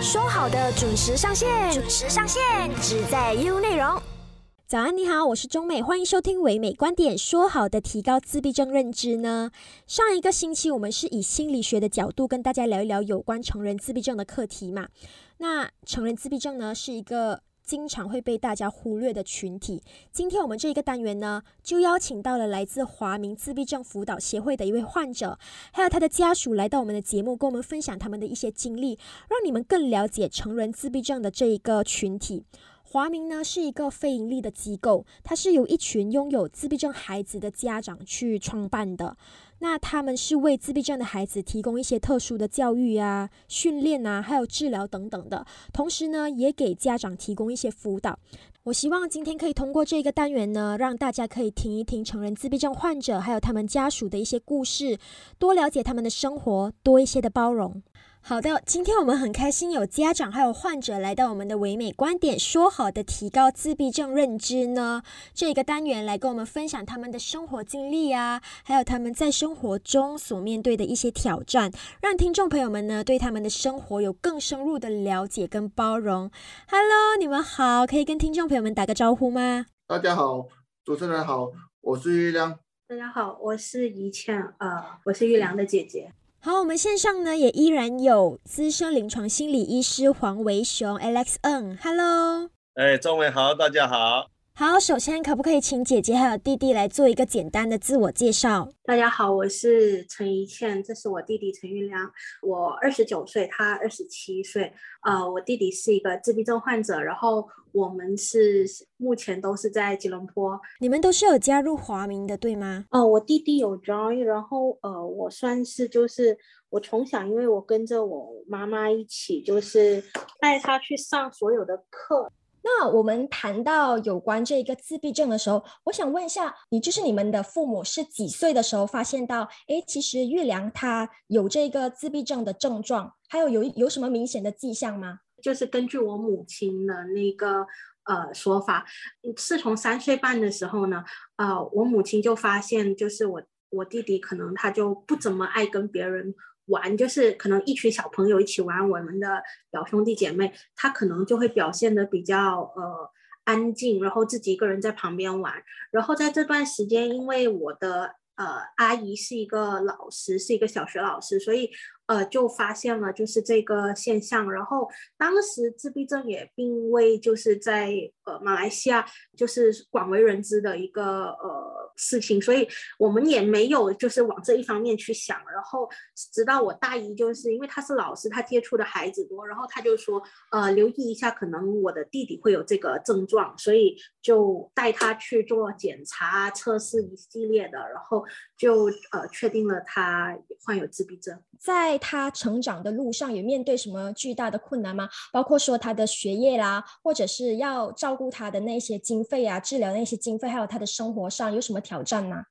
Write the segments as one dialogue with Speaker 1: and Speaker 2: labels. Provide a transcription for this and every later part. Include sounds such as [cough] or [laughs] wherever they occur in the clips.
Speaker 1: 说好的准时上线，准时上线，只在 U 内容。早安，你好，我是钟美，欢迎收听唯美观点。说好的提高自闭症认知呢？上一个星期我们是以心理学的角度跟大家聊一聊有关成人自闭症的课题嘛。那成人自闭症呢，是一个。经常会被大家忽略的群体。今天我们这一个单元呢，就邀请到了来自华明自闭症辅导协会的一位患者，还有他的家属来到我们的节目，跟我们分享他们的一些经历，让你们更了解成人自闭症的这一个群体。华明呢是一个非盈利的机构，它是由一群拥有自闭症孩子的家长去创办的。那他们是为自闭症的孩子提供一些特殊的教育啊、训练啊，还有治疗等等的。同时呢，也给家长提供一些辅导。我希望今天可以通过这个单元呢，让大家可以听一听成人自闭症患者还有他们家属的一些故事，多了解他们的生活，多一些的包容。好的，今天我们很开心有家长还有患者来到我们的唯美观点，说好的提高自闭症认知呢这个单元来跟我们分享他们的生活经历啊，还有他们在生活中所面对的一些挑战，让听众朋友们呢对他们的生活有更深入的了解跟包容。Hello，你们好，可以跟听众朋友们打个招呼吗？
Speaker 2: 大家好，主持人好，我是玉良。
Speaker 3: 大家好，我是怡倩，呃，我是玉良的姐姐。
Speaker 1: 好，我们线上呢也依然有资深临床心理医师黄维雄 Alex N，Hello，
Speaker 4: 哎，中文好，大家好。
Speaker 1: 好，首先可不可以请姐姐还有弟弟来做一个简单的自我介绍？
Speaker 3: 大家好，我是陈怡倩，这是我弟弟陈玉良，我二十九岁，他二十七岁。呃，我弟弟是一个自闭症患者，然后我们是目前都是在吉隆坡。
Speaker 1: 你们都是有加入华明的，对吗？
Speaker 3: 哦，我弟弟有 join，然后呃，我算是就是我从小因为我跟着我妈妈一起，就是带他去上所有的课。
Speaker 1: 那我们谈到有关这个自闭症的时候，我想问一下，你就是你们的父母是几岁的时候发现到，哎，其实玉良他有这个自闭症的症状，还有有有什么明显的迹象吗？
Speaker 3: 就是根据我母亲的那个呃说法，是从三岁半的时候呢，呃，我母亲就发现，就是我我弟弟可能他就不怎么爱跟别人。玩就是可能一群小朋友一起玩，我们的表兄弟姐妹，他可能就会表现的比较呃安静，然后自己一个人在旁边玩。然后在这段时间，因为我的呃阿姨是一个老师，是一个小学老师，所以呃就发现了就是这个现象。然后当时自闭症也并未就是在呃马来西亚就是广为人知的一个呃。事情，所以我们也没有就是往这一方面去想。然后直到我大姨，就是因为她是老师，她接触的孩子多，然后她就说，呃，留意一下，可能我的弟弟会有这个症状，所以就带他去做检查、测试一系列的，然后就呃确定了他患有自闭症。
Speaker 1: 在他成长的路上，有面对什么巨大的困难吗？包括说他的学业啦，或者是要照顾他的那些经费啊，治疗那些经费，还有他的生活上有什么？挑战吗？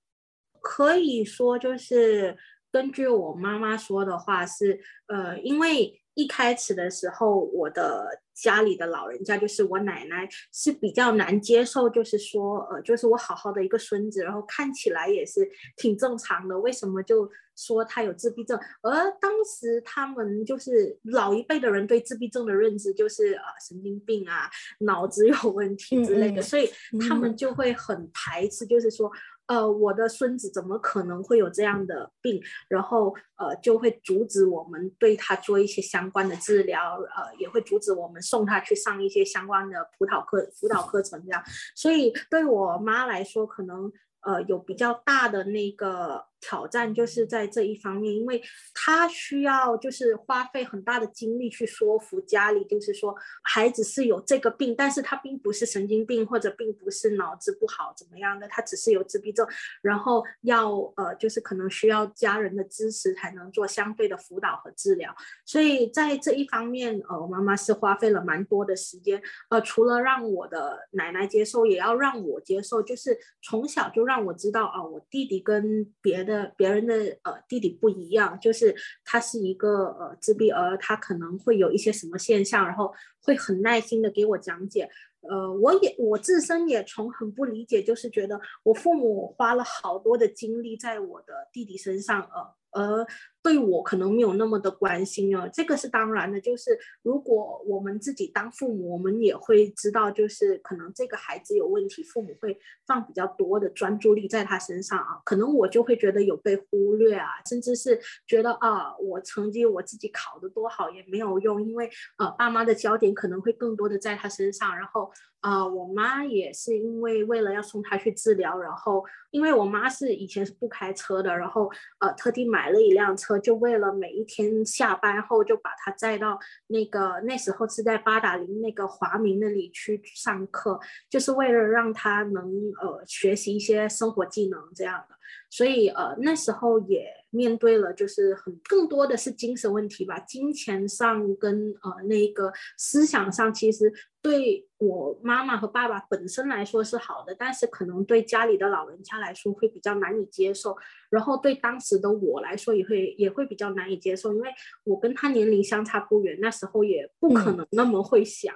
Speaker 3: 可以说，就是根据我妈妈说的话，是呃，因为一开始的时候，我的家里的老人家就是我奶奶是比较难接受，就是说呃，就是我好好的一个孙子，然后看起来也是挺正常的，为什么就说他有自闭症？而当时他们就是老一辈的人对自闭症的认知就是呃神经病啊，脑子有问题之类的，所以他们就会很排斥，就是说。呃，我的孙子怎么可能会有这样的病？然后呃，就会阻止我们对他做一些相关的治疗，呃，也会阻止我们送他去上一些相关的辅导课、辅导课程这样。所以对我妈来说，可能呃有比较大的那个。挑战就是在这一方面，因为他需要就是花费很大的精力去说服家里，就是说孩子是有这个病，但是他并不是神经病或者并不是脑子不好怎么样的，他只是有自闭症，然后要呃就是可能需要家人的支持才能做相对的辅导和治疗，所以在这一方面，呃，我妈妈是花费了蛮多的时间，呃，除了让我的奶奶接受，也要让我接受，就是从小就让我知道啊，我弟弟跟别的。别人的呃弟弟不一样，就是他是一个呃自闭儿，他可能会有一些什么现象，然后会很耐心的给我讲解。呃，我也我自身也从很不理解，就是觉得我父母花了好多的精力在我的弟弟身上，呃而对我可能没有那么的关心哦。这个是当然的，就是如果我们自己当父母，我们也会知道，就是可能这个孩子有问题，父母会放比较多的专注力在他身上啊。可能我就会觉得有被忽略啊，甚至是觉得啊，我成绩我自己考得多好也没有用，因为呃，爸妈的焦点可能会更多的在他身上，然后。啊，我妈也是因为为了要送她去治疗，然后因为我妈是以前是不开车的，然后呃特地买了一辆车，就为了每一天下班后就把她载到那个那时候是在八达岭那个华明那里去上课，就是为了让她能呃学习一些生活技能这样的。所以呃那时候也面对了，就是很更多的是精神问题吧，金钱上跟呃那个思想上，其实对我妈妈和爸爸本身来说是好的，但是可能对家里的老人家来说会比较难以接受，然后对当时的我来说也会也会比较难以接受，因为我跟他年龄相差不远，那时候也不可能那么会想。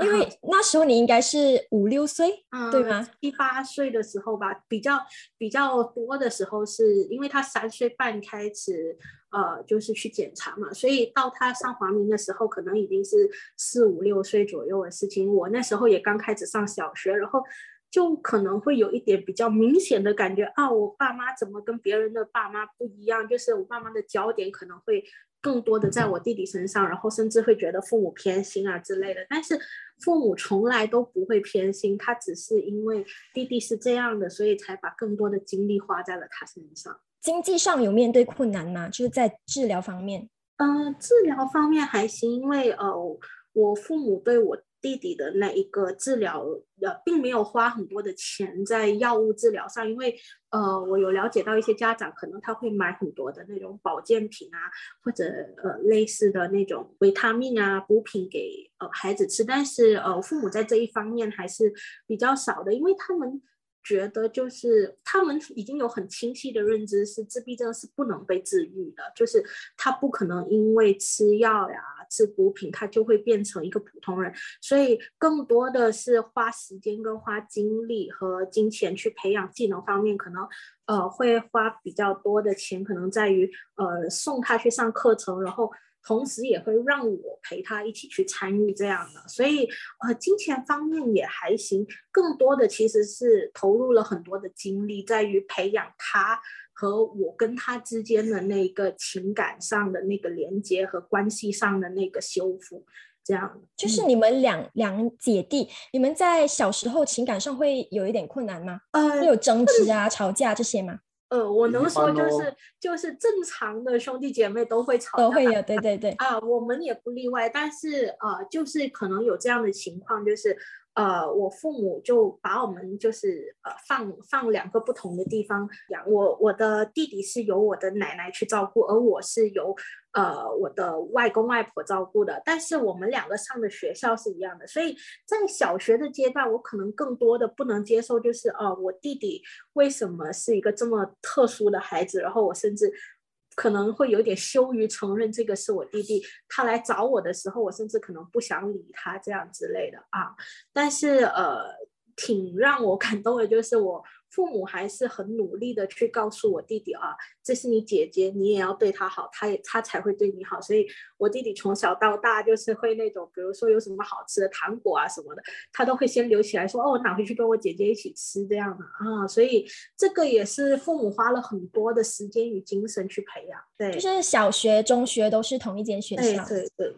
Speaker 1: 因为 [laughs] 那时候你应该是五六岁，对吗？
Speaker 3: 七八岁的时候吧，比较比较多的时候，是因为他三岁半开始，呃，就是去检查嘛，所以到他上华明的时候，可能已经是四五六岁左右的事情。我那时候也刚开始上小学，然后就可能会有一点比较明显的感觉啊，我爸妈怎么跟别人的爸妈不一样？就是我爸妈的焦点可能会。更多的在我弟弟身上，然后甚至会觉得父母偏心啊之类的。但是父母从来都不会偏心，他只是因为弟弟是这样的，所以才把更多的精力花在了他身上。
Speaker 1: 经济上有面对困难吗？就是在治疗方面。
Speaker 3: 嗯，治疗方面还行，因为呃，我父母对我。弟弟的那一个治疗，呃，并没有花很多的钱在药物治疗上，因为，呃，我有了解到一些家长可能他会买很多的那种保健品啊，或者呃类似的那种维他命啊补品给呃孩子吃，但是呃父母在这一方面还是比较少的，因为他们。觉得就是他们已经有很清晰的认知，是自闭症是不能被治愈的，就是他不可能因为吃药呀、吃补品，他就会变成一个普通人。所以更多的是花时间跟花精力和金钱去培养技能方面，可能呃会花比较多的钱，可能在于呃送他去上课程，然后。同时也会让我陪他一起去参与这样的，所以呃，金钱方面也还行。更多的其实是投入了很多的精力，在于培养他和我跟他之间的那个情感上的那个连接和关系上的那个修复。这样
Speaker 1: 就是你们两两姐弟，你们在小时候情感上会有一点困难吗？
Speaker 3: 呃，
Speaker 1: 会有争执啊、吵架这些吗？
Speaker 3: 呃，我能说就是就是正常的兄弟姐妹都会吵，
Speaker 1: 都会有，对对对
Speaker 3: 啊，我们也不例外。但是呃，就是可能有这样的情况，就是呃，我父母就把我们就是呃放放两个不同的地方养。我我的弟弟是由我的奶奶去照顾，而我是由。呃，我的外公外婆照顾的，但是我们两个上的学校是一样的，所以在小学的阶段，我可能更多的不能接受，就是哦，我弟弟为什么是一个这么特殊的孩子，然后我甚至可能会有点羞于承认这个是我弟弟。他来找我的时候，我甚至可能不想理他这样之类的啊。但是呃，挺让我感动的就是我。父母还是很努力的去告诉我弟弟啊，这是你姐姐，你也要对她好，她也她才会对你好。所以，我弟弟从小到大就是会那种，比如说有什么好吃的糖果啊什么的，他都会先留起来，说哦，我拿回去跟我姐姐一起吃这样的啊。所以，这个也是父母花了很多的时间与精神去培养。对，
Speaker 1: 就是小学、中学都是同一间学校。
Speaker 3: 对对对。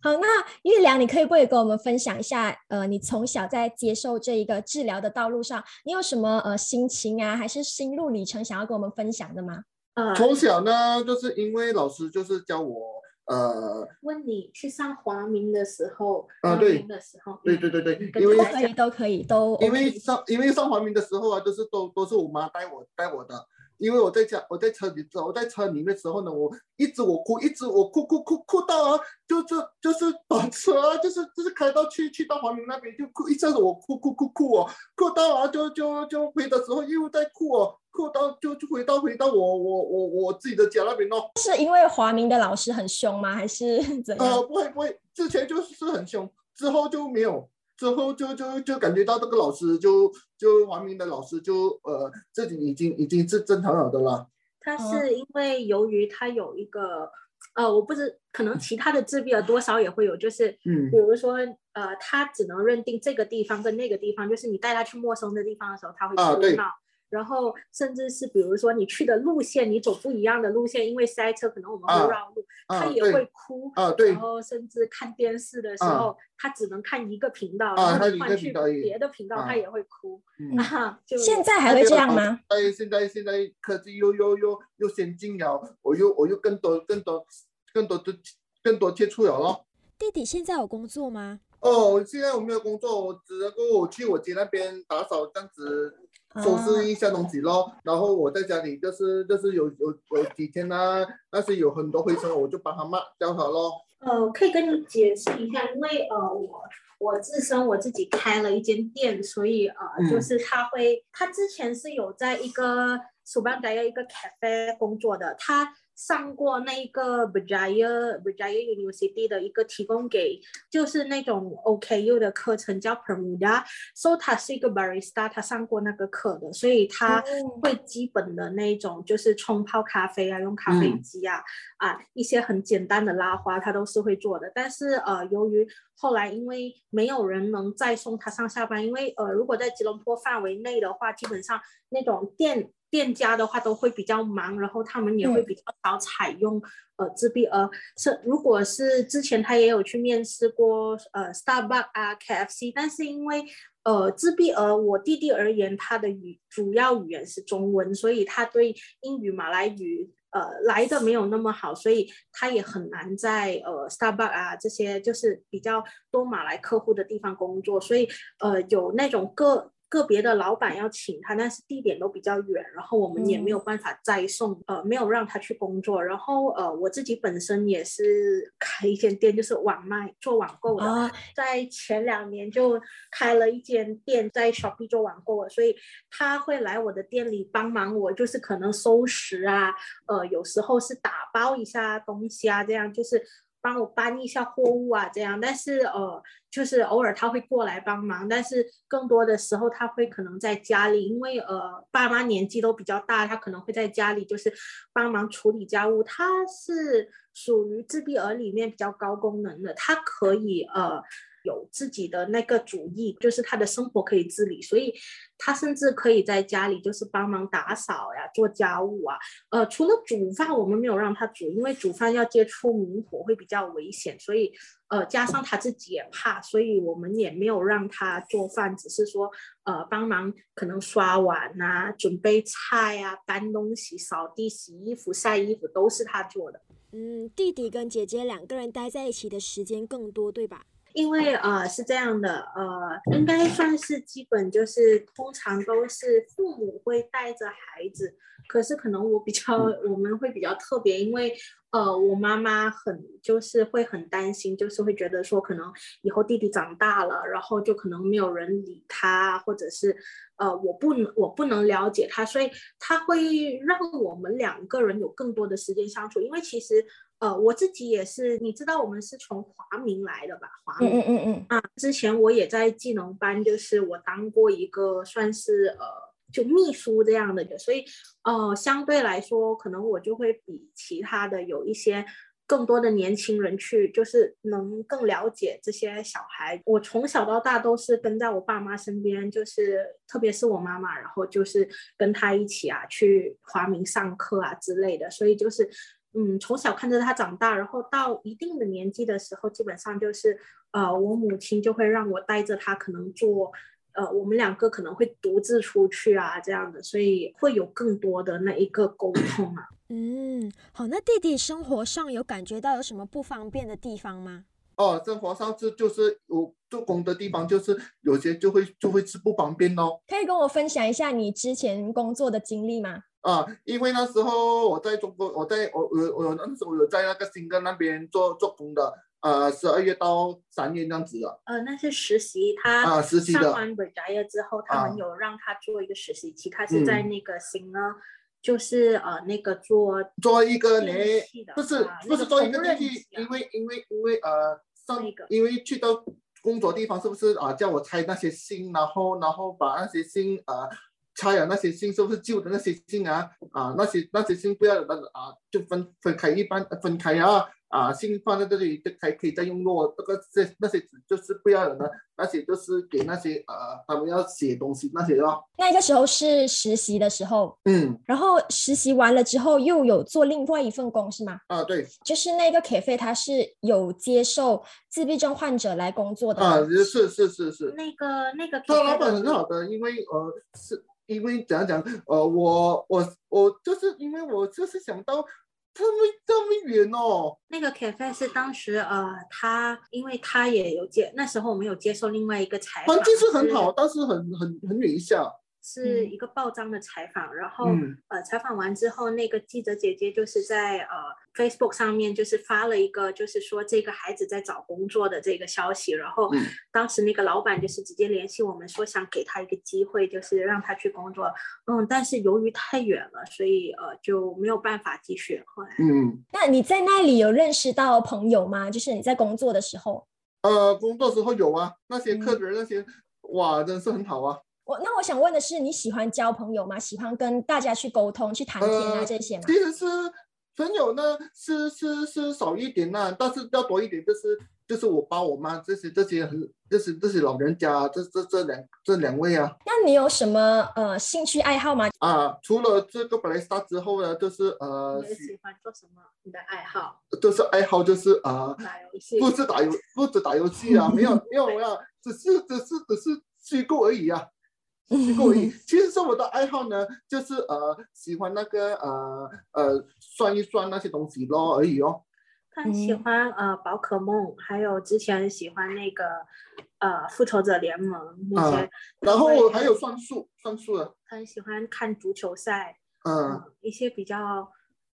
Speaker 1: 好，那玉良，你可以不可以跟我们分享一下？呃，你从小在接受这一个治疗的道路上，你有什么呃心情啊，还是心路历程想要跟我们分享的吗？
Speaker 3: 呃，
Speaker 2: 从小呢，就是因为老师就是教我，呃，
Speaker 3: 问你去上华明的时候，
Speaker 2: 啊，对，
Speaker 3: 的时候，
Speaker 2: 对对对对，因为都
Speaker 1: 可以都可以都，
Speaker 2: 因为上因为上华明的时候啊，都是都都是我妈带我带我的。因为我在家，我在车里，我在车里面的时候呢，我一直我哭，一直我哭哭哭哭到啊，就就就是把车，就是就是开到去去到华明那边就哭，一下子我哭哭哭哭哦，哭到啊就就就回的时候又在哭哦，哭到就就回到回到我我我我自己的家那边咯。
Speaker 1: 是因为华明的老师很凶吗？还是怎样？
Speaker 2: 呃，不会不会，之前就是很凶，之后就没有。之后就就就感觉到这个老师就就王明的老师就呃自己已经已经是正常了的了，
Speaker 3: 他是因为由于他有一个。呃，我不知可能其他的自闭儿多少也会有，就是，嗯，比如说，呃，他只能认定这个地方跟那个地方，就是你带他去陌生的地方的时候，他会哭闹。然后甚至是比如说你去的路线，你走不一样的路线，因为塞车，可能我们会绕路，他也会哭。
Speaker 2: 啊，对。
Speaker 3: 然后甚至看电视的时候，他只能看一个频道，然后换去别的频道，他也会哭。啊，[laughs] 就
Speaker 1: 现在还会这样吗？
Speaker 2: 哎，现在现在科技又又又又先进了，我又我又更多更多更多的更多接触了咯。
Speaker 1: 弟弟现在有工作吗？
Speaker 2: 哦，现在我没有工作，我只能够我去我姐那边打扫这样子。收拾一下东西咯，然后我在家里就是就是有有有几天呢，但是有很多灰尘，我就帮他抹掉它咯。
Speaker 3: 呃，可以跟你解释一下，因为呃我我自身我自己开了一间店，所以呃就是他会他之前是有在一个苏班达一个 cafe 工作的，他。上过那个 Berjaya Berjaya University 的一个提供给就是那种 OKU 的课程叫 Permuda，so 他是一个 barista，他上过那个课的，所以他会基本的那种就是冲泡咖啡啊，用咖啡机啊，啊一些很简单的拉花他都是会做的。但是呃，由于后来因为没有人能再送他上下班，因为呃如果在吉隆坡范围内的话，基本上那种店。店家的话都会比较忙，然后他们也会比较少采用呃自闭儿。是如果是之前他也有去面试过呃 Starbucks 啊 KFC，但是因为呃自闭儿我弟弟而言，他的语主要语言是中文，所以他对英语马来语呃来的没有那么好，所以他也很难在呃 Starbucks 啊这些就是比较多马来客户的地方工作，所以呃有那种个。个别的老板要请他，但是地点都比较远，然后我们也没有办法再送，呃，没有让他去工作。然后，呃，我自己本身也是开一间店，就是网卖做网购的，在前两年就开了一间店，在 Shopee 做网购的，所以他会来我的店里帮忙我，就是可能收拾啊，呃，有时候是打包一下东西啊，这样就是。帮我搬一下货物啊，这样，但是呃，就是偶尔他会过来帮忙，但是更多的时候他会可能在家里，因为呃爸妈年纪都比较大，他可能会在家里就是帮忙处理家务。他是属于自闭儿里面比较高功能的，他可以呃。有自己的那个主意，就是他的生活可以自理，所以他甚至可以在家里就是帮忙打扫呀、做家务啊。呃，除了煮饭，我们没有让他煮，因为煮饭要接触明火会比较危险，所以呃，加上他自己也怕，所以我们也没有让他做饭，只是说呃帮忙可能刷碗啊、准备菜啊、搬东西、扫地、洗衣服、晒衣服都是他做的。
Speaker 1: 嗯，弟弟跟姐姐两个人待在一起的时间更多，对吧？
Speaker 3: 因为呃是这样的，呃应该算是基本就是通常都是父母会带着孩子，可是可能我比较我们会比较特别，因为呃我妈妈很就是会很担心，就是会觉得说可能以后弟弟长大了，然后就可能没有人理他，或者是呃我不能我不能了解他，所以他会让我们两个人有更多的时间相处，因为其实。呃，我自己也是，你知道我们是从华明来的吧？华明，
Speaker 1: 嗯嗯嗯
Speaker 3: 啊，之前我也在技能班，就是我当过一个算是呃，就秘书这样的，所以呃，相对来说，可能我就会比其他的有一些更多的年轻人去，就是能更了解这些小孩。我从小到大都是跟在我爸妈身边，就是特别是我妈妈，然后就是跟她一起啊去华明上课啊之类的，所以就是。嗯，从小看着他长大，然后到一定的年纪的时候，基本上就是，呃，我母亲就会让我带着他，可能做，呃，我们两个可能会独自出去啊，这样的，所以会有更多的那一个沟通啊。
Speaker 1: 嗯，好，那弟弟生活上有感觉到有什么不方便的地方吗？
Speaker 2: 哦，生活上是就是有做工的地方，就是有些就会就会是不方便哦。
Speaker 1: 可以跟我分享一下你之前工作的经历吗？
Speaker 2: 啊，因为那时候我在中国，我在我我我那时候有在那个新哥那边做做工的，呃，十二月到三月这样子的。
Speaker 3: 呃，那是实习，他
Speaker 2: 啊实习的。
Speaker 3: 上完 r a 之后，他们有让他做一个实习期，他是在那个新呢，就是呃那个做
Speaker 2: 做一个年，不是不是做一个电器，因为因为因为呃。
Speaker 3: 那个，
Speaker 2: 因为去到工作地方，是不是啊？叫我拆那些信，然后然后把那些信呃拆啊，那些信是不是旧的那些信啊？啊，那些那些信不要那个啊，就分分开一半分开啊。啊，信放在这里就还可以再用咯。这个这那些纸就是不要的，那些就是给那些呃，他们要写东西那些咯。
Speaker 5: 那个时候是实习的时候，
Speaker 2: 嗯，
Speaker 5: 然后实习完了之后又有做另外一份工是吗？
Speaker 2: 啊，对，
Speaker 5: 就是那个 cafe，他是有接受自闭症患者来工作的
Speaker 2: 啊，是是是是。
Speaker 3: 那个那个
Speaker 2: 他老板很好的，因为呃，是因为怎样讲呃，我我我就是因为我就是想到。这么这么远哦！
Speaker 3: 那个 cafe 是当时呃，他因为他也有接，那时候我们有接受另外一个采访，
Speaker 2: 环境是很好，但是很很很远一下。
Speaker 3: 是一个报章的采访，然后呃，采访完之后，那个记者姐姐就是在呃 Facebook 上面就是发了一个，就是说这个孩子在找工作的这个消息，然后当时那个老板就是直接联系我们说想给他一个机会，就是让他去工作，嗯，但是由于太远了，所以呃就没有办法继续。后来，
Speaker 2: 嗯，
Speaker 5: 那你在那里有认识到朋友吗？就是你在工作的时候？
Speaker 2: 呃，工作时候有啊，那些客人那些，哇，真是很好啊。
Speaker 5: 我那我想问的是，你喜欢交朋友吗？喜欢跟大家去沟通、去谈天啊这些吗？
Speaker 2: 其实是朋友呢，是是是少一点啦，但是要多一点，就是就是我爸我妈这些这些很这些这些老人家，这这这两这两位啊。
Speaker 5: 那你有什么呃兴趣爱好吗？
Speaker 2: 啊，除了这个本来杀之后呢，就是呃。
Speaker 3: 你喜欢做什么？你的爱好？
Speaker 2: 就是爱好就是啊，
Speaker 3: 打游戏。
Speaker 2: 不是打游，不止打游戏啊，没有没有啊，只是只是只是虚构而已啊。过瘾。[laughs] 其实是我的爱好呢，就是呃喜欢那个呃呃算一算那些东西咯而已哦。
Speaker 3: 他喜欢呃宝可梦，还有之前喜欢那个呃复仇者联盟那些。
Speaker 2: 然后还有算数，算数的。
Speaker 3: 很喜欢看足球赛，
Speaker 2: 嗯，
Speaker 3: 一些比较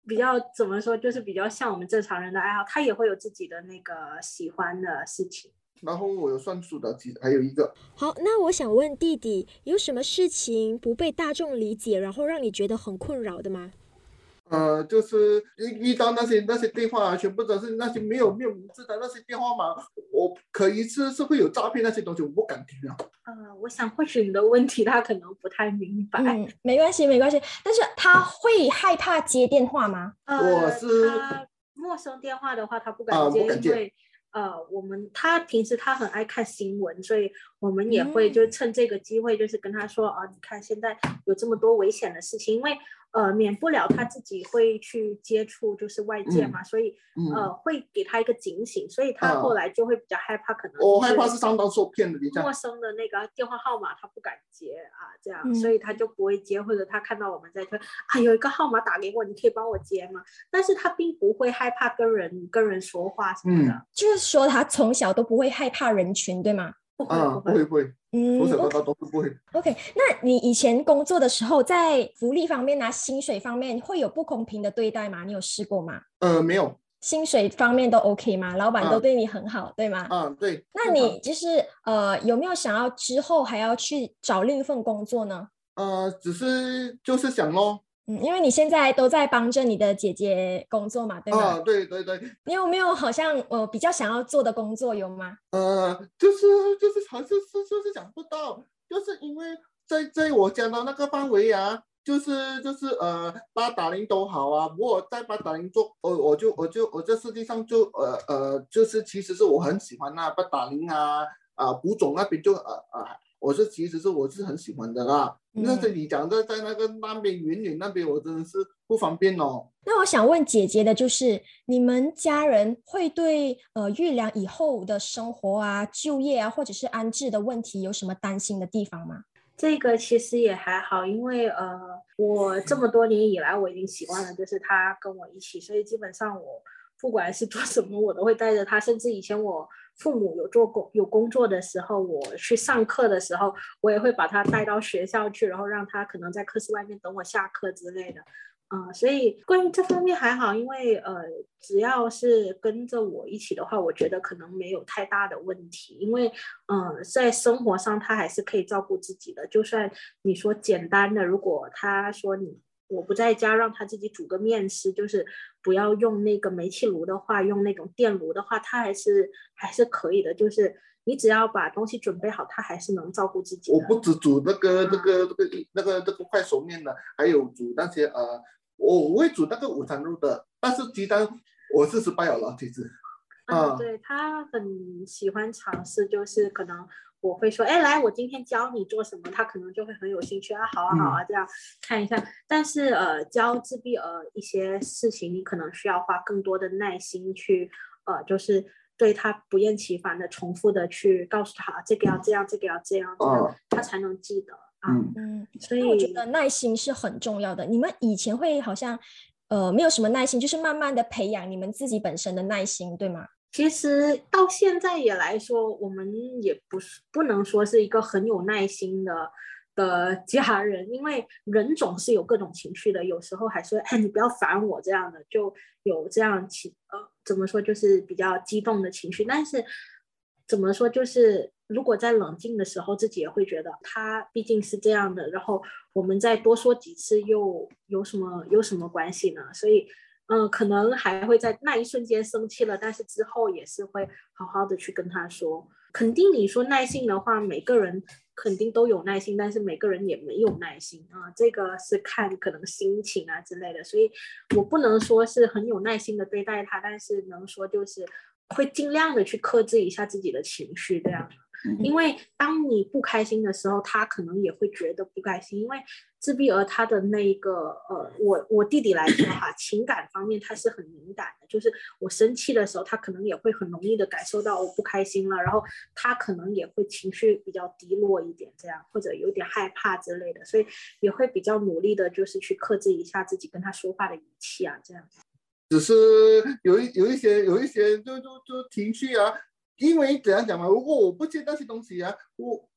Speaker 3: 比较怎么说，就是比较像我们正常人的爱好。他也会有自己的那个喜欢的事情。
Speaker 2: 然后我有算数的，其还有一个。
Speaker 5: 好，那我想问弟弟，有什么事情不被大众理解，然后让你觉得很困扰的吗？
Speaker 2: 呃，就是遇遇到那些那些电话，全部都是那些没有没有名字的那些电话嘛，我可疑是是会有诈骗那些东西，我不敢听啊。
Speaker 3: 呃，我想或许你的问题他可能不太明白。
Speaker 5: 嗯，没关系没关系，但是他会害怕接电话吗？
Speaker 2: 我是
Speaker 3: 陌生电话的话，他不敢接，因为。呃，我们他平时他很爱看新闻，所以我们也会就趁这个机会，就是跟他说啊，你看现在有这么多危险的事情，因为。呃，免不了他自己会去接触，就是外界嘛，所以呃，会给他一个警醒，所以他后来就会比较害怕，可能
Speaker 2: 我害怕是上当受骗的，
Speaker 3: 陌生的那个电话号码他不敢接啊，这样，所以他就不会接，或者他看到我们在说啊，有一个号码打给我，你可以帮我接吗？但是他并不会害怕跟人跟人说话什么的，
Speaker 5: 就是说他从小都不会害怕人群，对吗？
Speaker 2: 啊，不会不会，嗯，从小到大都是不会。
Speaker 5: OK，那你以前工作的时候，在福利方面啊，薪水方面会有不公平的对待吗？你有试过吗？
Speaker 2: 呃，没有。
Speaker 5: 薪水方面都 OK 吗？老板都对你很好，对吗？
Speaker 2: 啊，对。
Speaker 5: 那你就是呃，有没有想要之后还要去找另一份工作呢？
Speaker 2: 呃，只是就是想咯。
Speaker 5: 嗯，因为你现在都在帮着你的姐姐工作嘛，对吗？
Speaker 2: 啊，对对对。
Speaker 5: 你有没有好像呃比较想要做的工作有吗？
Speaker 2: 呃，就是就是还是是就是想不到，就是因为在在我家的那个范围啊，就是就是呃八打零都好啊，不过在八打零做，我我就我就我这世界上就呃呃就是其实是我很喜欢那八打零啊啊古总那边就呃呃。我是其实是我是很喜欢的啦，那是你讲的在那个那边云岭那边，我真的是不方便哦。
Speaker 5: 那我想问姐姐的就是，你们家人会对呃玉良以后的生活啊、就业啊，或者是安置的问题有什么担心的地方吗？
Speaker 3: 这个其实也还好，因为呃，我这么多年以来我已经习惯了，就是他跟我一起，所以基本上我不管是做什么，我都会带着他，甚至以前我。父母有做工有工作的时候，我去上课的时候，我也会把他带到学校去，然后让他可能在课室外面等我下课之类的。嗯，所以关于这方面还好，因为呃，只要是跟着我一起的话，我觉得可能没有太大的问题。因为嗯，在生活上他还是可以照顾自己的，就算你说简单的，如果他说你我不在家，让他自己煮个面吃，就是不要用那个煤气炉的话，用那种电炉的话，他还是还是可以的。就是你只要把东西准备好，他还是能照顾自己。
Speaker 2: 我不止煮那个那个那个那个那个快手面的，还有煮那些呃，我我会煮那个午餐肉的，但是鸡蛋我是失败了，其实。
Speaker 3: 嗯，对他很喜欢尝试，就是可能。我会说，哎，来，我今天教你做什么，他可能就会很有兴趣啊，好啊，好啊，这样看一下。但是，呃，教自闭儿一些事情，你可能需要花更多的耐心去，呃，就是对他不厌其烦的重复的去告诉他，这个要这样，这个要这样，这样他才能记得啊。嗯，所以
Speaker 1: 我觉得耐心是很重要的。你们以前会好像，呃，没有什么耐心，就是慢慢的培养你们自己本身的耐心，对吗？
Speaker 3: 其实到现在也来说，我们也不是不能说是一个很有耐心的的家人，因为人总是有各种情绪的，有时候还是哎你不要烦我这样的，就有这样情呃怎么说就是比较激动的情绪。但是怎么说就是如果在冷静的时候，自己也会觉得他毕竟是这样的，然后我们再多说几次又有什么有什么关系呢？所以。嗯，可能还会在那一瞬间生气了，但是之后也是会好好的去跟他说。肯定你说耐心的话，每个人肯定都有耐心，但是每个人也没有耐心啊，这个是看可能心情啊之类的。所以我不能说是很有耐心的对待他，但是能说就是会尽量的去克制一下自己的情绪，这样。因为当你不开心的时候，他可能也会觉得不开心。因为自闭儿他的那个呃，我我弟弟来说哈，情感方面他是很敏感的。就是我生气的时候，他可能也会很容易的感受到我不开心了，然后他可能也会情绪比较低落一点，这样或者有点害怕之类的，所以也会比较努力的，就是去克制一下自己跟他说话的语气啊，这样。
Speaker 2: 只是有一有一些有一些就就就情绪啊。因为怎样讲嘛？如果我不接那些东西啊，我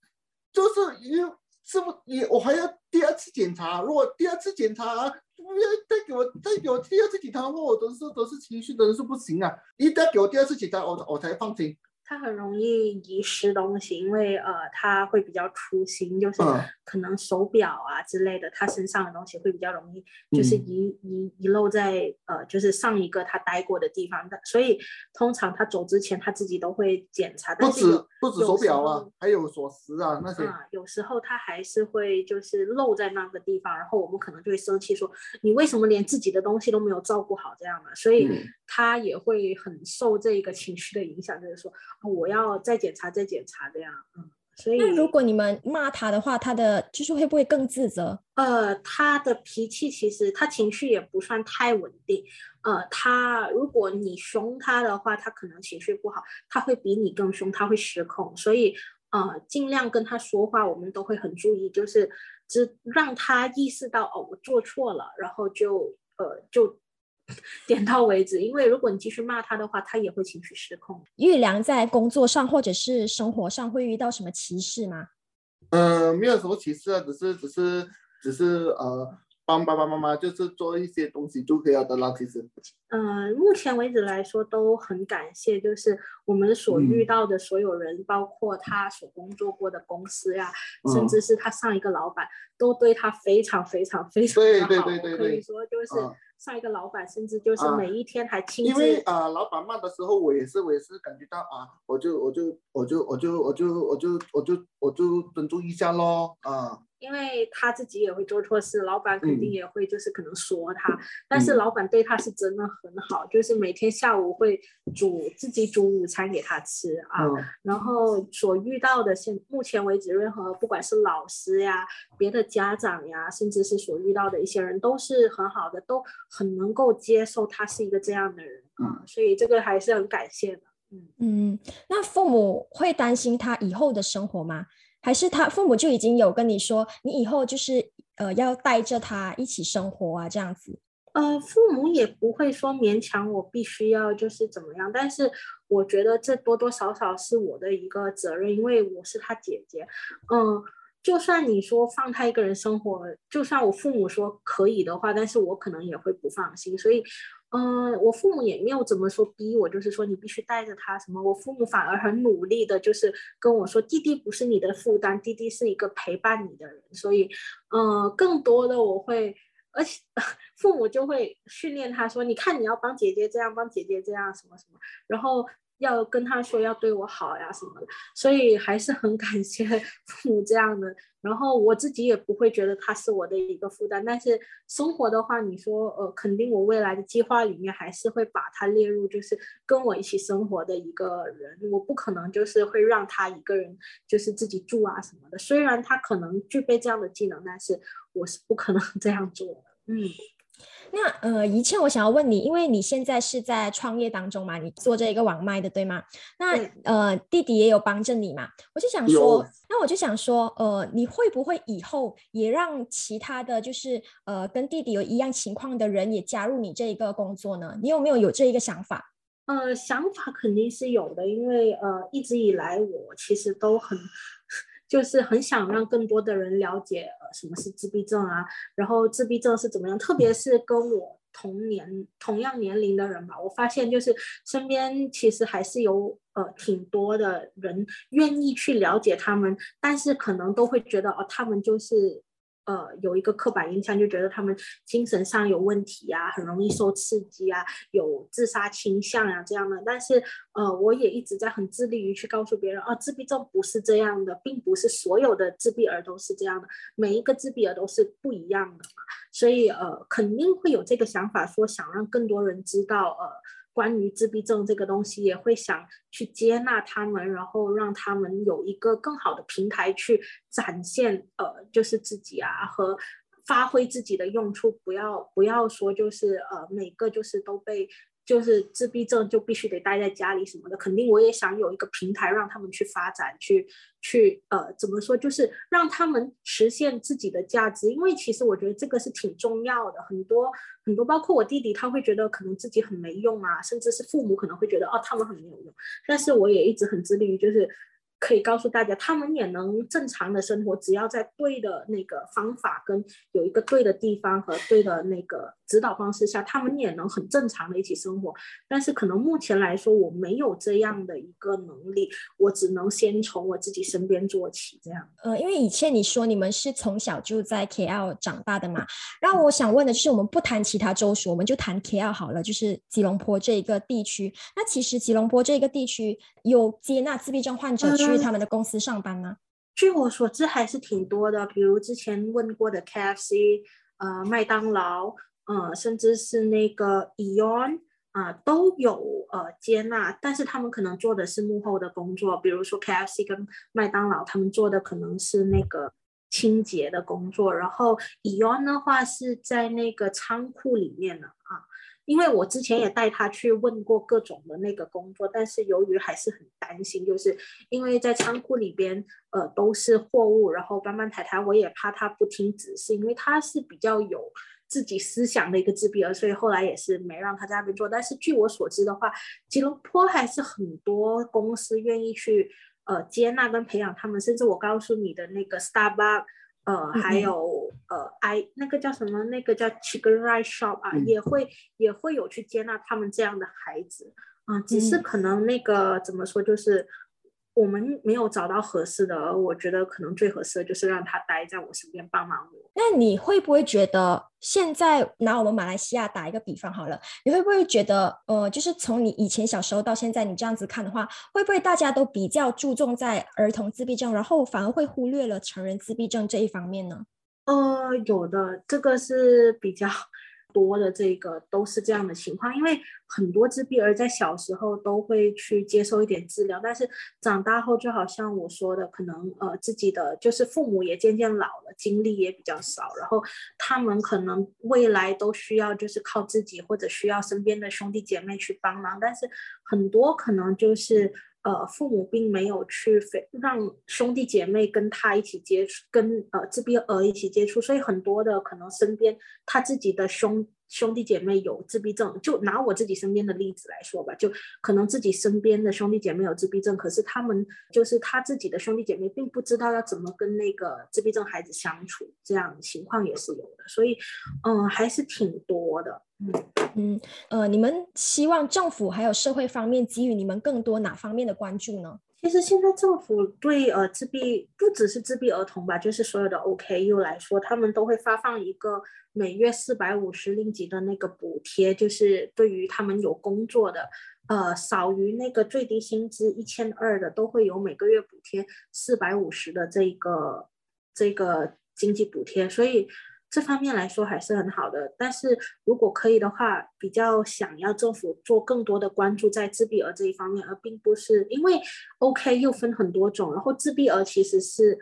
Speaker 2: 就是因为是不你我还要第二次检查。如果第二次检查啊，不要再给我再给我第二次检查的话，我都是都是情绪都是不行啊！一旦给我第二次检查，我我才放心。
Speaker 3: 他很容易遗失东西，因为呃他会比较粗心，就是可能手表啊之类的，他身上的东西会比较容易就是遗遗遗漏在呃就是上一个他待过的地方的，所以通常他走之前他自己都会检查。
Speaker 2: 不止不止手表啊，还有锁匙啊那些。
Speaker 3: 啊，有时候他还是会就是漏在那个地方，然后我们可能就会生气说你为什么连自己的东西都没有照顾好这样的，所以他也会很受这个情绪的影响，就是说。我要再检查，再检查这样，嗯，所以
Speaker 1: 那如果你们骂他的话，他的就是会不会更自责？
Speaker 3: 呃，他的脾气其实他情绪也不算太稳定，呃，他如果你凶他的话，他可能情绪不好，他会比你更凶，他会失控，所以呃，尽量跟他说话，我们都会很注意，就是只让他意识到哦，我做错了，然后就呃就。[laughs] 点到为止，因为如果你继续骂他的话，他也会情绪失控。
Speaker 1: 玉良在工作上或者是生活上会遇到什么歧视吗？
Speaker 2: 嗯，没有什么歧视啊，只是只是只是呃。帮爸爸妈妈就是做一些东西就可以了的啦，其实。
Speaker 3: 嗯，目前为止来说都很感谢，就是我们所遇到的所有人，包括他所工作过的公司呀，甚至是他上一个老板，都对他非常非常非常的好。可以说就是上一个老板，甚至就是每一天还亲自。
Speaker 2: 因为啊，老板骂的时候，我也是我也是感觉到啊，我就我就我就我就我就我就我就我就尊重一下咯啊。
Speaker 3: 因为他自己也会做错事，老板肯定也会就是可能说他，但是老板对他是真的很好，就是每天下午会煮自己煮午餐给他吃啊。然后所遇到的现目前为止，任何不管是老师呀、别的家长呀，甚至是所遇到的一些人，都是很好的，都很能够接受他是一个这样的人啊。所以这个还是很感谢的。
Speaker 1: 嗯嗯，那父母会担心他以后的生活吗？还是他父母就已经有跟你说，你以后就是呃要带着他一起生活啊，这样子。
Speaker 3: 呃，父母也不会说勉强我必须要就是怎么样，但是我觉得这多多少少是我的一个责任，因为我是他姐姐。嗯，就算你说放他一个人生活，就算我父母说可以的话，但是我可能也会不放心，所以。嗯，我父母也没有怎么说逼我，就是说你必须带着他什么。我父母反而很努力的，就是跟我说，弟弟不是你的负担，弟弟是一个陪伴你的人。所以，嗯，更多的我会，而且 [laughs] 父母就会训练他说：“你看，你要帮姐姐这样，帮姐姐这样，什么什么。”然后。要跟他说要对我好呀什么的，所以还是很感谢父母这样的。然后我自己也不会觉得他是我的一个负担。但是生活的话，你说呃，肯定我未来的计划里面还是会把他列入，就是跟我一起生活的一个人。我不可能就是会让他一个人就是自己住啊什么的。虽然他可能具备这样的技能，但是我是不可能 [laughs] 这样做的。嗯。
Speaker 5: 那呃，一切我想要问你，因为你现在是在创业当中嘛，你做这一个网卖的，对吗？那呃，弟弟也有帮着你嘛，我就想说，那我就想说，呃，你会不会以后也让其他的就是呃跟弟弟有一样情况的人也加入你这一个工作呢？你有没有有这一个想法？
Speaker 3: 呃，想法肯定是有的，因为呃，一直以来我其实都很。就是很想让更多的人了解呃什么是自闭症啊，然后自闭症是怎么样，特别是跟我同年同样年龄的人吧，我发现就是身边其实还是有呃挺多的人愿意去了解他们，但是可能都会觉得哦他们就是。呃，有一个刻板印象，就觉得他们精神上有问题啊，很容易受刺激啊，有自杀倾向啊这样的。但是，呃，我也一直在很致力于去告诉别人，啊，自闭症不是这样的，并不是所有的自闭儿都是这样的，每一个自闭儿都是不一样的嘛。所以，呃，肯定会有这个想法，说想让更多人知道，呃。关于自闭症这个东西，也会想去接纳他们，然后让他们有一个更好的平台去展现，呃，就是自己啊和发挥自己的用处，不要不要说就是呃每个就是都被。就是自闭症就必须得待在家里什么的，肯定我也想有一个平台让他们去发展，去去呃怎么说，就是让他们实现自己的价值。因为其实我觉得这个是挺重要的，很多很多，包括我弟弟，他会觉得可能自己很没用啊，甚至是父母可能会觉得哦他们很没有用，但是我也一直很致力于就是。可以告诉大家，他们也能正常的生活，只要在对的那个方法跟有一个对的地方和对的那个指导方式下，他们也能很正常的一起生活。但是可能目前来说，我没有这样的一个能力，我只能先从我自己身边做起。这样，
Speaker 5: 呃，因为以前你说你们是从小就在 KL 长大的嘛，然后我想问的是，我们不谈其他州属，我们就谈 KL 好了，就是吉隆坡这一个地区。那其实吉隆坡这个地区有接纳自闭症患者。去他们的公司上班吗？
Speaker 3: 据我所知，还是挺多的。比如之前问过的 KFC，呃，麦当劳，呃，甚至是那个 Eon 啊，都有呃接纳。但是他们可能做的是幕后的工作，比如说 KFC 跟麦当劳，他们做的可能是那个清洁的工作。然后 Eon 的话是在那个仓库里面的啊。因为我之前也带他去问过各种的那个工作，但是由于还是很担心，就是因为在仓库里边，呃，都是货物，然后搬搬抬抬，我也怕他不听指示，因为他是比较有自己思想的一个自闭儿，所以后来也是没让他在那边做。但是据我所知的话，吉隆坡还是很多公司愿意去呃接纳跟培养他们，甚至我告诉你的那个 Starbucks。呃，还有呃，I 那个叫什么？那个叫 Chicken Rice Shop 啊，也会也会有去接纳他们这样的孩子啊，只是可能那个怎么说，就是。我们没有找到合适的，我觉得可能最合适的就是让他待在我身边帮忙我。
Speaker 5: 那你会不会觉得现在拿我们马来西亚打一个比方好了，你会不会觉得呃，就是从你以前小时候到现在，你这样子看的话，会不会大家都比较注重在儿童自闭症，然后反而会忽略了成人自闭症这一方面呢？
Speaker 3: 呃，有的，这个是比较。多的这个都是这样的情况，因为很多自闭儿在小时候都会去接受一点治疗，但是长大后就好像我说的，可能呃自己的就是父母也渐渐老了，精力也比较少，然后他们可能未来都需要就是靠自己或者需要身边的兄弟姐妹去帮忙，但是很多可能就是。呃，父母并没有去非让兄弟姐妹跟他一起接触，跟呃自闭儿一起接触，所以很多的可能身边他自己的兄兄弟姐妹有自闭症，就拿我自己身边的例子来说吧，就可能自己身边的兄弟姐妹有自闭症，可是他们就是他自己的兄弟姐妹并不知道要怎么跟那个自闭症孩子相处，这样情况也是有的，所以嗯，还是挺多的。嗯
Speaker 5: 嗯呃，你们希望政府还有社会方面给予你们更多哪方面的关注呢？
Speaker 3: 其实现在政府对呃自闭不只是自闭儿童吧，就是所有的 OKU 来说，他们都会发放一个每月四百五十令吉的那个补贴，就是对于他们有工作的，呃少于那个最低薪资一千二的，都会有每个月补贴四百五十的这个这个经济补贴，所以。这方面来说还是很好的，但是如果可以的话，比较想要政府做更多的关注在自闭儿这一方面，而并不是因为 OK 又分很多种，然后自闭儿其实是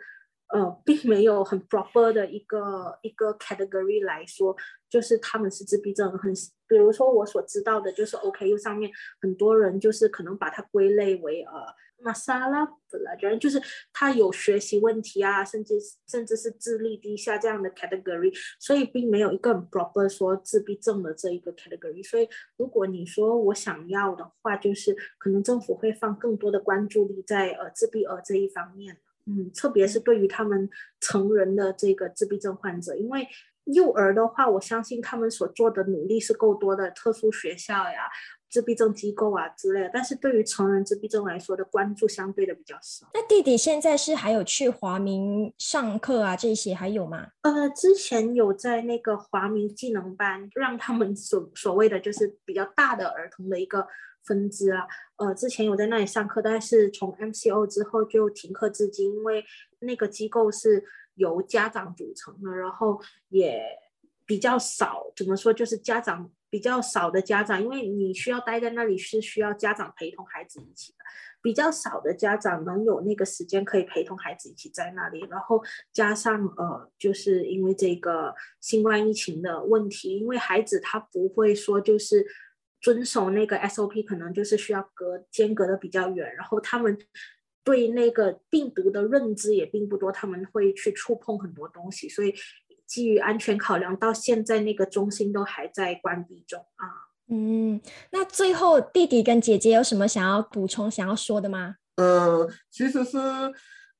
Speaker 3: 呃并没有很 proper 的一个一个 category 来说，就是他们是自闭症，很比如说我所知道的就是 OKU 上面很多人就是可能把它归类为呃。马萨拉本来就是他有学习问题啊，甚至甚至是智力低下这样的 category，所以并没有一个 proper 说自闭症的这一个 category。所以如果你说我想要的话，就是可能政府会放更多的关注力在呃自闭儿这一方面，嗯，特别是对于他们成人的这个自闭症患者，因为幼儿的话，我相信他们所做的努力是够多的，特殊学校呀。自闭症机构啊之类的，但是对于成人自闭症来说的关注相对的比较少。
Speaker 1: 那弟弟现在是还有去华明上课啊？这些还有吗？
Speaker 3: 呃，之前有在那个华明技能班，让他们所所谓的就是比较大的儿童的一个分支啊。呃，之前有在那里上课，但是从 MCO 之后就停课至今，因为那个机构是由家长组成的，然后也比较少，怎么说就是家长。比较少的家长，因为你需要待在那里是需要家长陪同孩子一起的，比较少的家长能有那个时间可以陪同孩子一起在那里，然后加上呃，就是因为这个新冠疫情的问题，因为孩子他不会说就是遵守那个 SOP，可能就是需要隔间隔的比较远，然后他们对那个病毒的认知也并不多，他们会去触碰很多东西，所以。基于安全考量，到现在那个中心都还在关闭中啊。
Speaker 1: 嗯，那最后弟弟跟姐姐有什么想要补充、想要说的吗？
Speaker 2: 呃，其实是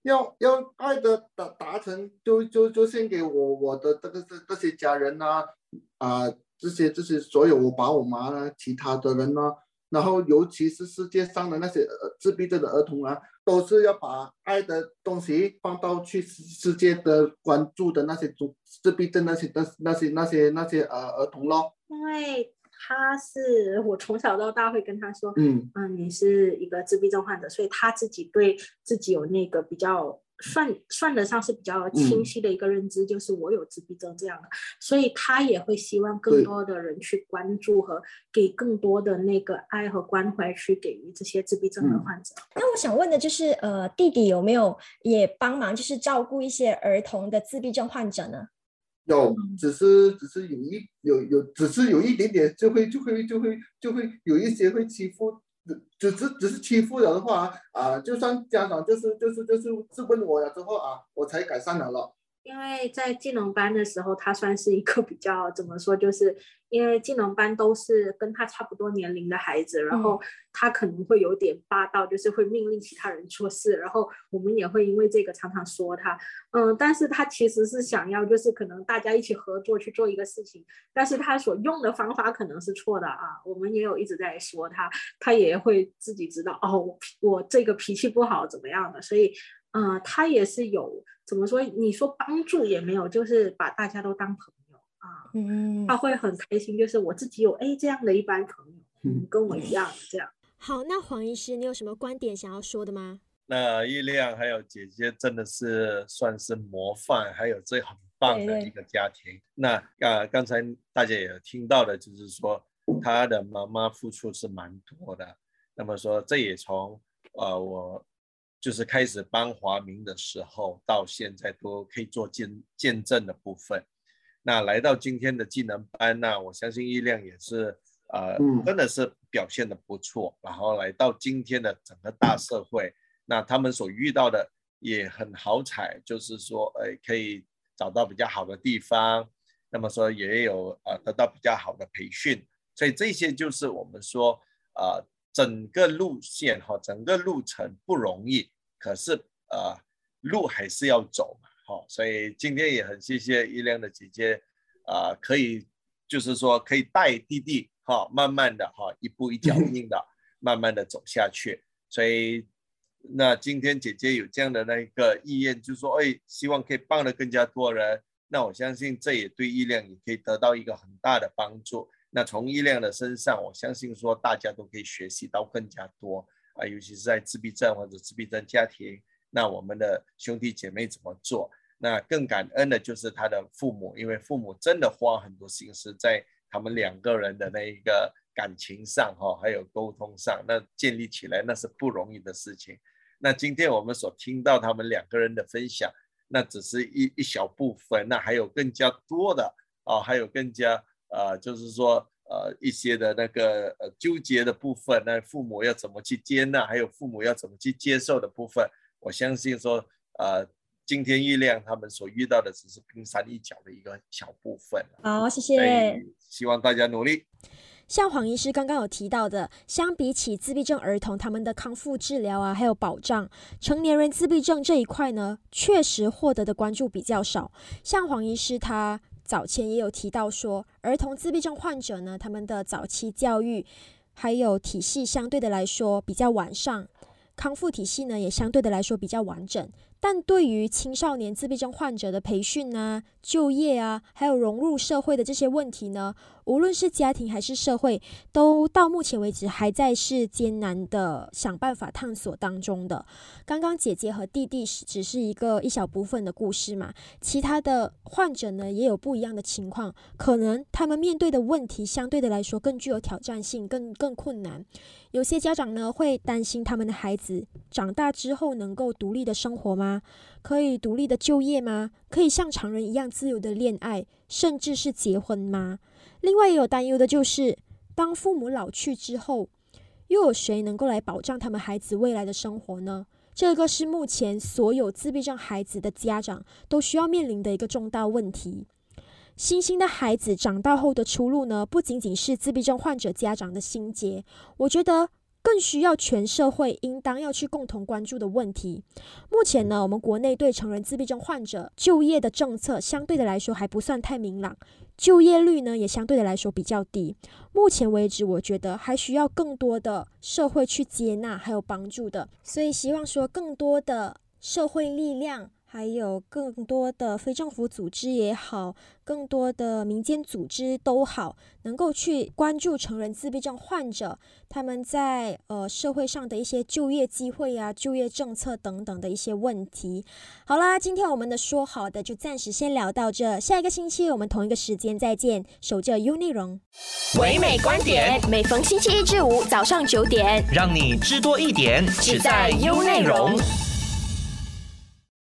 Speaker 2: 要要爱的达达成，就就就献给我我的这个这这些家人呐，啊，这些这些所有我爸我妈啊，其他的人呢。然后，尤其是世界上的那些自闭症的儿童啊，都是要把爱的东西放到去世界的关注的那些自自闭症那些的那些那些那些呃儿童咯。
Speaker 3: 因为他是我从小到大会跟他说，嗯嗯，你是一个自闭症患者，所以他自己对自己有那个比较。算算得上是比较清晰的一个认知，就是我有自闭症这样的，所以他也会希望更多的人去关注和给更多的那个爱和关怀去给予这些自闭症的患者。
Speaker 1: 那我想问的就是，呃，弟弟有没有也帮忙，就是照顾一些儿童的自闭症患者呢？
Speaker 2: 有，只是只是有一有有，只是有一点点就会就会就会就会有一些会欺负。只只只是欺负了的话啊，就算家长就是就是就是质问我了之后啊，我才改善了了。
Speaker 3: 因为在技能班的时候，他算是一个比较怎么说，就是因为技能班都是跟他差不多年龄的孩子，然后他可能会有点霸道，就是会命令其他人做事，然后我们也会因为这个常常说他，嗯，但是他其实是想要就是可能大家一起合作去做一个事情，但是他所用的方法可能是错的啊，我们也有一直在说他，他也会自己知道哦，我这个脾气不好怎么样的，所以。嗯，他也是有怎么说？你说帮助也没有，就是把大家都当朋友啊。嗯，他会很开心，就是我自己有哎这样的一班朋友，嗯，跟我一样这样。
Speaker 1: 好，那黄医师，你有什么观点想要说的吗？
Speaker 4: 那月亮还有姐姐真的是算是模范，还有这很棒的一个家庭。那啊，刚才大家也听到的，就是说他的妈妈付出是蛮多的。那么说，这也从呃我。就是开始帮华明的时候，到现在都可以做见见证的部分。那来到今天的技能班呢，我相信力量也是，呃，真的是表现的不错。然后来到今天的整个大社会，那他们所遇到的也很好彩，就是说，呃，可以找到比较好的地方，那么说也有呃得到比较好的培训。所以这些就是我们说，呃，整个路线哈，整个路程不容易。可是，呃，路还是要走嘛，好，所以今天也很谢谢一亮的姐姐，啊，可以就是说可以带弟弟，哈，慢慢的哈，一步一脚印的，[laughs] 慢慢的走下去。所以那今天姐姐有这样的那个意愿，就说哎，希望可以帮的更加多人。那我相信这也对医量也可以得到一个很大的帮助。那从医量的身上，我相信说大家都可以学习到更加多啊，尤其是在自闭症或者自闭症家庭，那我们的兄弟姐妹怎么做？那更感恩的就是他的父母，因为父母真的花很多心思在他们两个人的那一个感情上哈，还有沟通上，那建立起来那是不容易的事情。那今天我们所听到他们两个人的分享，那只是一一小部分，那还有更加多的啊，还有更加呃，就是说呃一些的那个呃纠结的部分，那父母要怎么去接纳，还有父母要怎么去接受的部分，我相信说呃，今天月亮他们所遇到的只是冰山一角的一个小部分。
Speaker 1: 好，谢谢。
Speaker 4: 希望大家努力。
Speaker 1: 像黄医师刚刚有提到的，相比起自闭症儿童，他们的康复治疗啊，还有保障，成年人自闭症这一块呢，确实获得的关注比较少。像黄医师他早前也有提到说，儿童自闭症患者呢，他们的早期教育还有体系相对的来说比较完善，康复体系呢也相对的来说比较完整。但对于青少年自闭症患者的培训啊、就业啊，还有融入社会的这些问题呢，无论是家庭还是社会，都到目前为止还在是艰难的想办法探索当中的。刚刚姐姐和弟弟只是一个一小部分的故事嘛，其他的患者呢也有不一样的情况，可能他们面对的问题相对的来说更具有挑战性，更更困难。有些家长呢会担心他们的孩子长大之后能够独立的生活吗？可以独立的就业吗？可以像常人一样自由的恋爱，甚至是结婚吗？另外也有担忧的就是，当父母老去之后，又有谁能够来保障他们孩子未来的生活呢？这个是目前所有自闭症孩子的家长都需要面临的一个重大问题。新兴的孩子长大后的出路呢，不仅仅是自闭症患者家长的心结，我觉得更需要全社会应当要去共同关注的问题。目前呢，我们国内对成人自闭症患者就业的政策相对的来说还不算太明朗，就业率呢也相对的来说比较低。目前为止，我觉得还需要更多的社会去接纳还有帮助的，所以希望说更多的社会力量。还有更多的非政府组织也好，更多的民间组织都好，能够去关注成人自闭症患者他们在呃社会上的一些就业机会啊、就业政策等等的一些问题。好啦，今天我们的说好的就暂时先聊到这，下一个星期我们同一个时间再见，守着 U 内容，
Speaker 6: 唯美观点，每逢星期一至五早上九点，让你知多一点，只在 U 内容。